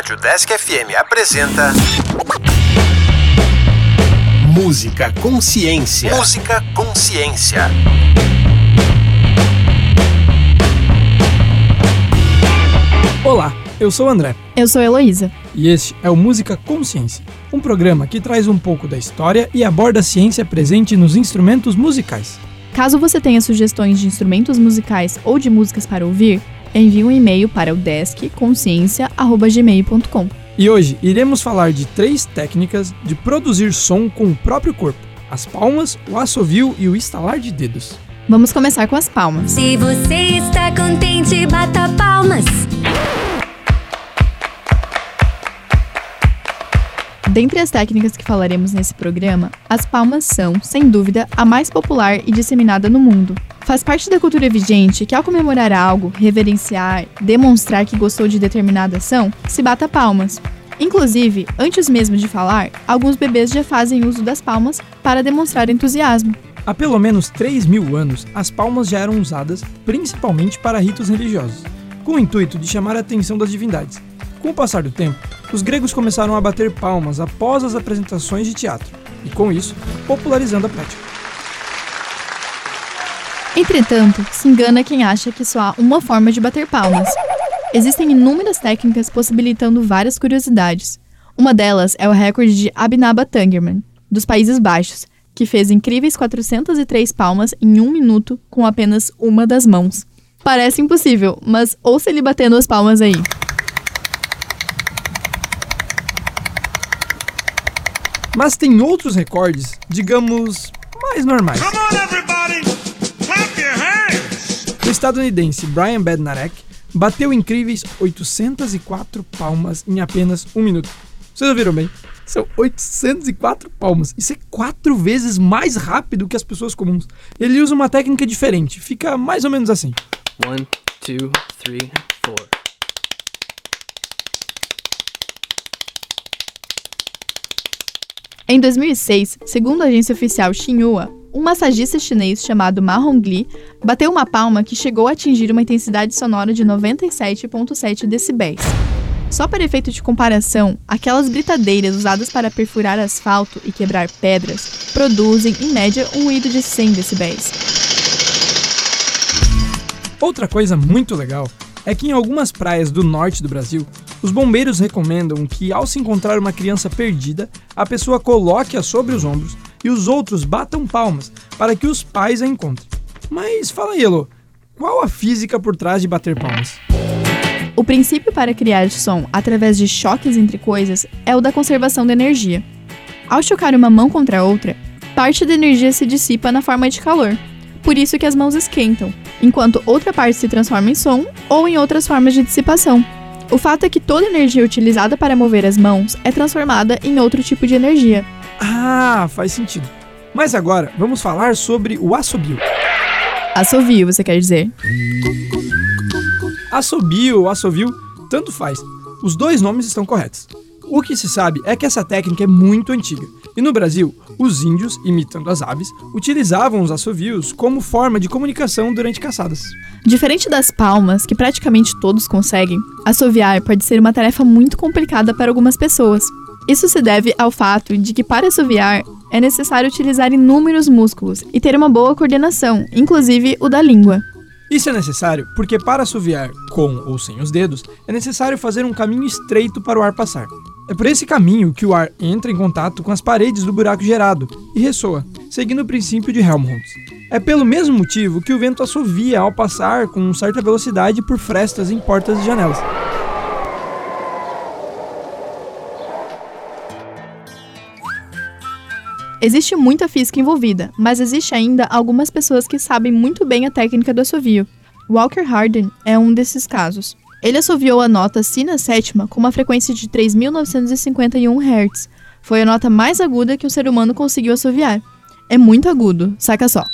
Rádio Desk FM apresenta. Música Consciência. Música Consciência. Olá, eu sou o André. Eu sou a Heloísa. E este é o Música Consciência, um programa que traz um pouco da história e aborda a ciência presente nos instrumentos musicais. Caso você tenha sugestões de instrumentos musicais ou de músicas para ouvir, envie um e-mail para o deskconsciência.gmail.com. E hoje iremos falar de três técnicas de produzir som com o próprio corpo: as palmas, o assovio e o estalar de dedos. Vamos começar com as palmas. Se você está contente, bata palmas. Dentre as técnicas que falaremos nesse programa, as palmas são, sem dúvida, a mais popular e disseminada no mundo. Faz parte da cultura vigente que, ao comemorar algo, reverenciar, demonstrar que gostou de determinada ação, se bata palmas. Inclusive, antes mesmo de falar, alguns bebês já fazem uso das palmas para demonstrar entusiasmo. Há pelo menos 3 mil anos, as palmas já eram usadas principalmente para ritos religiosos, com o intuito de chamar a atenção das divindades. Com o passar do tempo, os gregos começaram a bater palmas após as apresentações de teatro, e com isso, popularizando a prática. Entretanto, se engana quem acha que só há uma forma de bater palmas. Existem inúmeras técnicas possibilitando várias curiosidades. Uma delas é o recorde de Abinaba Tangerman, dos Países Baixos, que fez incríveis 403 palmas em um minuto com apenas uma das mãos. Parece impossível, mas ouça ele batendo as palmas aí. Mas tem outros recordes, digamos, mais normais. O estadunidense Brian Bednarek bateu incríveis 804 palmas em apenas um minuto. Vocês ouviram bem? São 804 palmas. Isso é quatro vezes mais rápido que as pessoas comuns. Ele usa uma técnica diferente. Fica mais ou menos assim. One, two, three, four. Em 2006, segundo a agência oficial Xinhua, um massagista chinês chamado Ma Hongli bateu uma palma que chegou a atingir uma intensidade sonora de 97,7 decibéis. Só para efeito de comparação, aquelas britadeiras usadas para perfurar asfalto e quebrar pedras produzem, em média, um ruído de 100 decibéis. Outra coisa muito legal é que em algumas praias do norte do Brasil, os bombeiros recomendam que, ao se encontrar uma criança perdida, a pessoa coloque-a sobre os ombros e os outros batam palmas para que os pais a encontrem. Mas fala aí, Elo, qual a física por trás de bater palmas? O princípio para criar som através de choques entre coisas é o da conservação da energia. Ao chocar uma mão contra a outra, parte da energia se dissipa na forma de calor. Por isso que as mãos esquentam, enquanto outra parte se transforma em som ou em outras formas de dissipação. O fato é que toda energia utilizada para mover as mãos é transformada em outro tipo de energia. Ah, faz sentido. Mas agora vamos falar sobre o assobio. Assovio, você quer dizer? Assobio ou assovio, tanto faz. Os dois nomes estão corretos. O que se sabe é que essa técnica é muito antiga. E no Brasil, os índios, imitando as aves, utilizavam os assovios como forma de comunicação durante caçadas. Diferente das palmas, que praticamente todos conseguem, assoviar pode ser uma tarefa muito complicada para algumas pessoas. Isso se deve ao fato de que para assoviar é necessário utilizar inúmeros músculos e ter uma boa coordenação, inclusive o da língua. Isso é necessário porque para assoviar com ou sem os dedos, é necessário fazer um caminho estreito para o ar passar. É por esse caminho que o ar entra em contato com as paredes do buraco gerado e ressoa, seguindo o princípio de Helmholtz. É pelo mesmo motivo que o vento assovia ao passar com certa velocidade por frestas em portas e janelas. Existe muita física envolvida, mas existe ainda algumas pessoas que sabem muito bem a técnica do assovio. Walker Harden é um desses casos. Ele assoviou a nota Si na sétima com uma frequência de 3.951 Hz. Foi a nota mais aguda que um ser humano conseguiu assoviar. É muito agudo, saca só.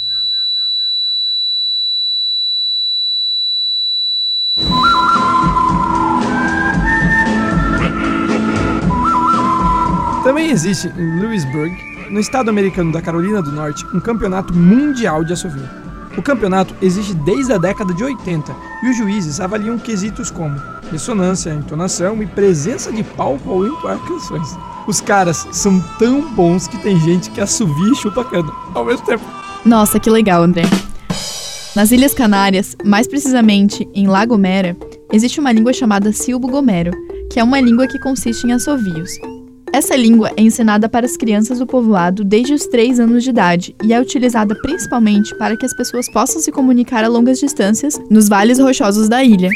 Também existe em Lewisburg, no estado americano da Carolina do Norte, um campeonato mundial de assovio. O campeonato existe desde a década de 80 e os juízes avaliam quesitos como ressonância, entonação e presença de ao entoar canções. Os caras são tão bons que tem gente que assovia e chupa cana ao mesmo tempo. Nossa, que legal, André. Nas Ilhas Canárias, mais precisamente em La Gomera, existe uma língua chamada silbo-gomero, que é uma língua que consiste em assovios. Essa língua é ensinada para as crianças do povoado desde os 3 anos de idade e é utilizada principalmente para que as pessoas possam se comunicar a longas distâncias nos vales rochosos da ilha.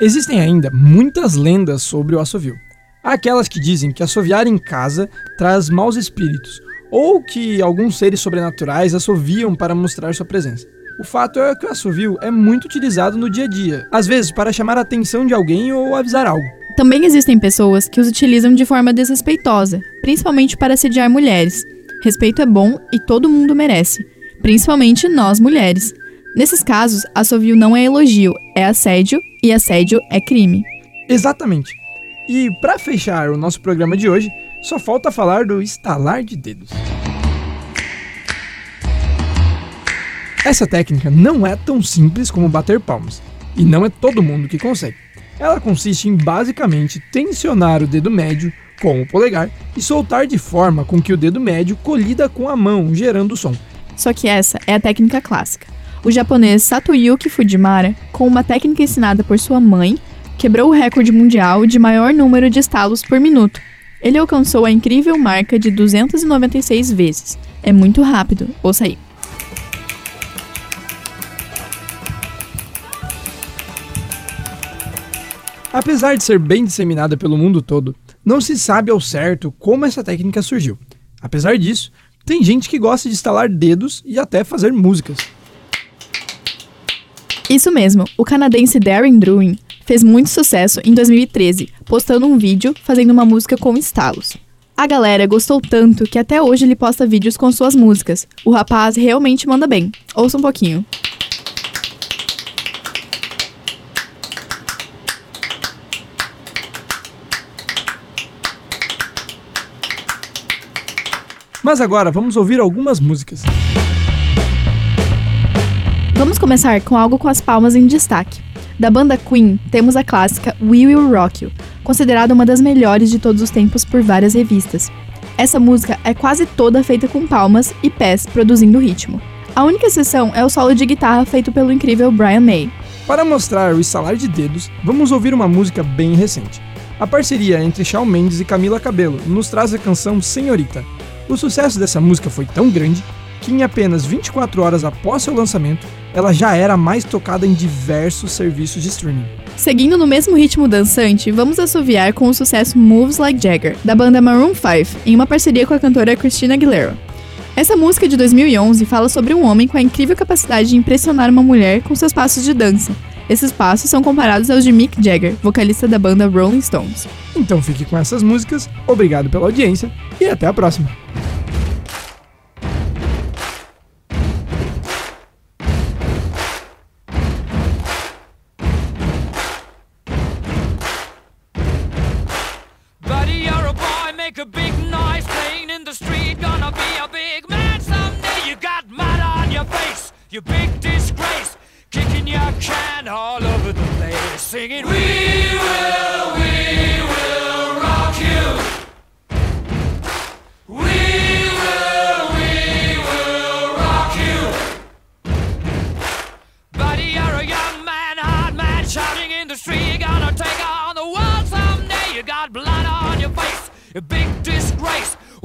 Existem ainda muitas lendas sobre o assovio. Há aquelas que dizem que assoviar em casa traz maus espíritos, ou que alguns seres sobrenaturais assoviam para mostrar sua presença. O fato é que o assovio é muito utilizado no dia a dia, às vezes para chamar a atenção de alguém ou avisar algo. Também existem pessoas que os utilizam de forma desrespeitosa, principalmente para assediar mulheres. Respeito é bom e todo mundo merece, principalmente nós mulheres. Nesses casos, assovio não é elogio, é assédio e assédio é crime. Exatamente. E para fechar o nosso programa de hoje, só falta falar do estalar de dedos. Essa técnica não é tão simples como bater palmas, e não é todo mundo que consegue. Ela consiste em basicamente tensionar o dedo médio com o polegar e soltar de forma com que o dedo médio colida com a mão, gerando som. Só que essa é a técnica clássica. O japonês Satuyuki Fujimara, com uma técnica ensinada por sua mãe, quebrou o recorde mundial de maior número de estalos por minuto. Ele alcançou a incrível marca de 296 vezes. É muito rápido, ouça aí. Apesar de ser bem disseminada pelo mundo todo, não se sabe ao certo como essa técnica surgiu. Apesar disso, tem gente que gosta de estalar dedos e até fazer músicas. Isso mesmo, o canadense Darren Druin fez muito sucesso em 2013, postando um vídeo fazendo uma música com estalos. A galera gostou tanto que até hoje ele posta vídeos com suas músicas. O rapaz realmente manda bem. Ouça um pouquinho. Mas agora vamos ouvir algumas músicas. Vamos começar com algo com as palmas em destaque. Da banda Queen, temos a clássica We Will Rock You, considerada uma das melhores de todos os tempos por várias revistas. Essa música é quase toda feita com palmas e pés produzindo ritmo. A única exceção é o solo de guitarra feito pelo incrível Brian May. Para mostrar o estalar de dedos, vamos ouvir uma música bem recente. A parceria entre Shawn Mendes e Camila Cabello nos traz a canção Senhorita. O sucesso dessa música foi tão grande que em apenas 24 horas após seu lançamento, ela já era mais tocada em diversos serviços de streaming. Seguindo no mesmo ritmo dançante, vamos assoviar com o sucesso Moves Like Jagger, da banda Maroon 5, em uma parceria com a cantora Christina Aguilera. Essa música de 2011 fala sobre um homem com a incrível capacidade de impressionar uma mulher com seus passos de dança. Esses passos são comparados aos de Mick Jagger, vocalista da banda Rolling Stones. Então fique com essas músicas, obrigado pela audiência e até a próxima!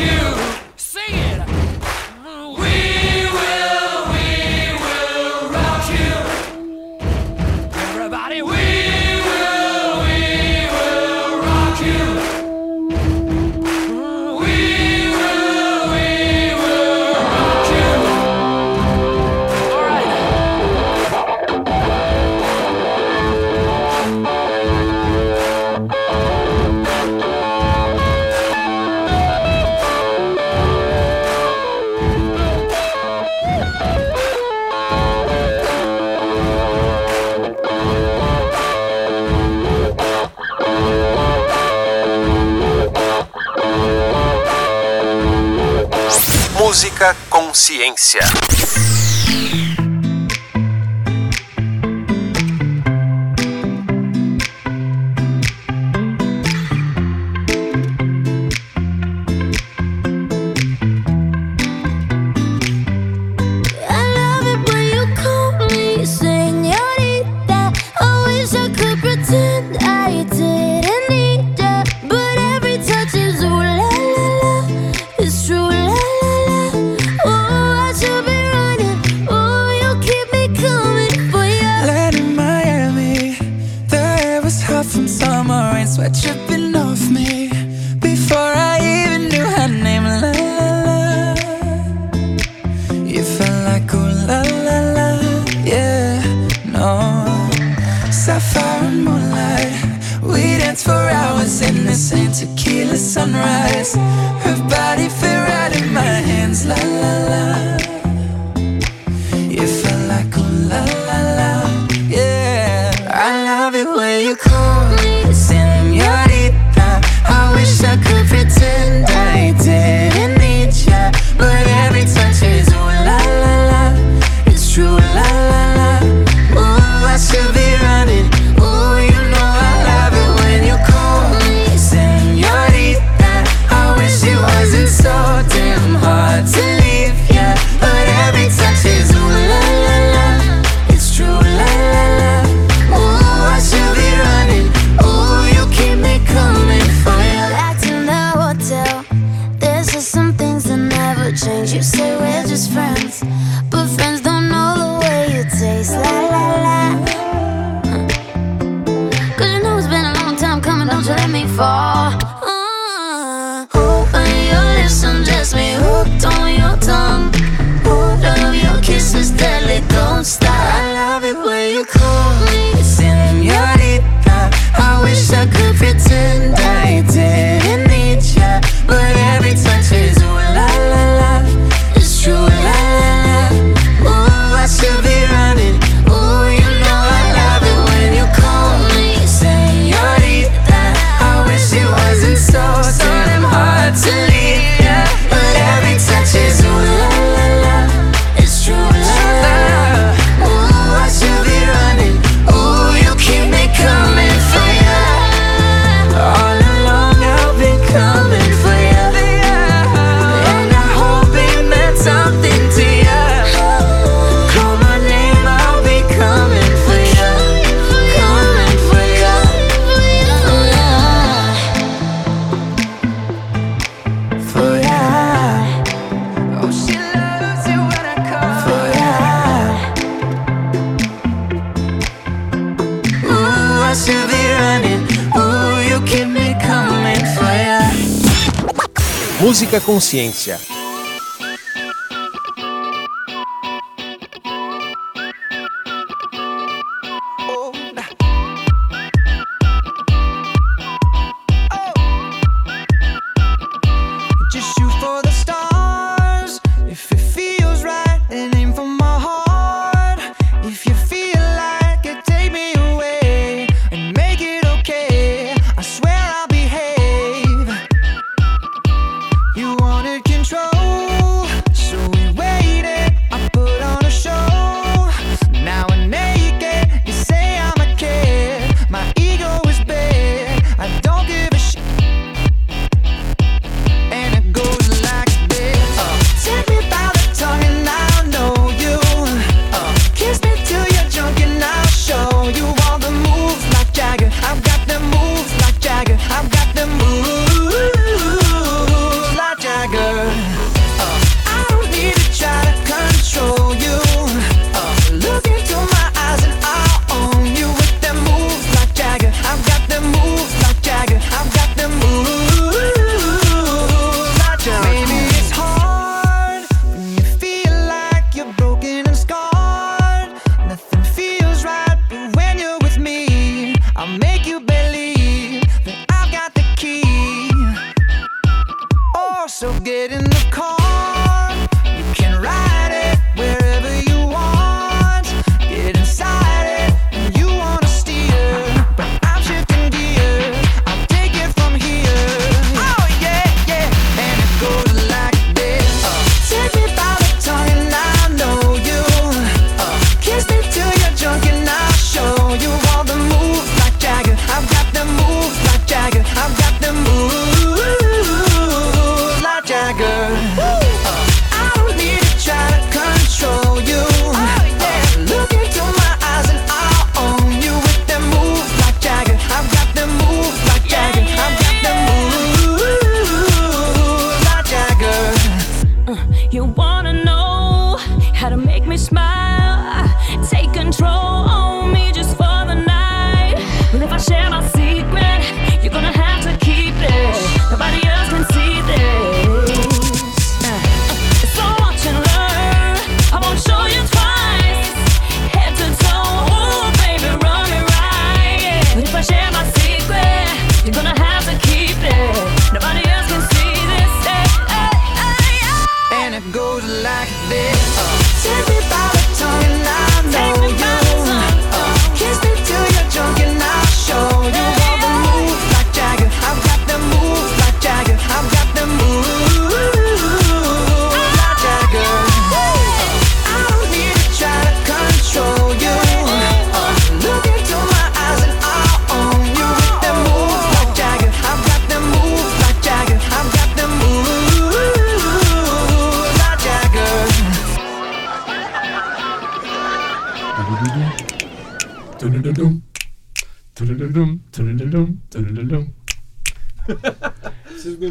you. Música sweat dripping off me. You say Consciência.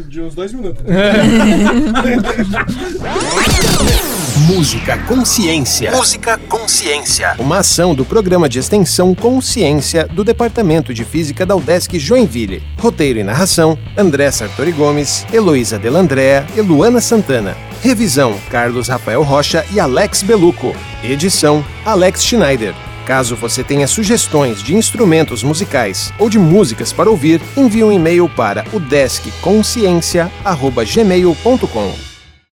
De uns dois minutos. Música Consciência. Música Consciência. Uma ação do programa de extensão Consciência do Departamento de Física da UDESC Joinville. Roteiro e narração: André Sartori Gomes, Heloísa Delandrea e Luana Santana. Revisão: Carlos Rafael Rocha e Alex Beluco. Edição: Alex Schneider. Caso você tenha sugestões de instrumentos musicais ou de músicas para ouvir, envie um e-mail para o deskconsciência@gmail.com.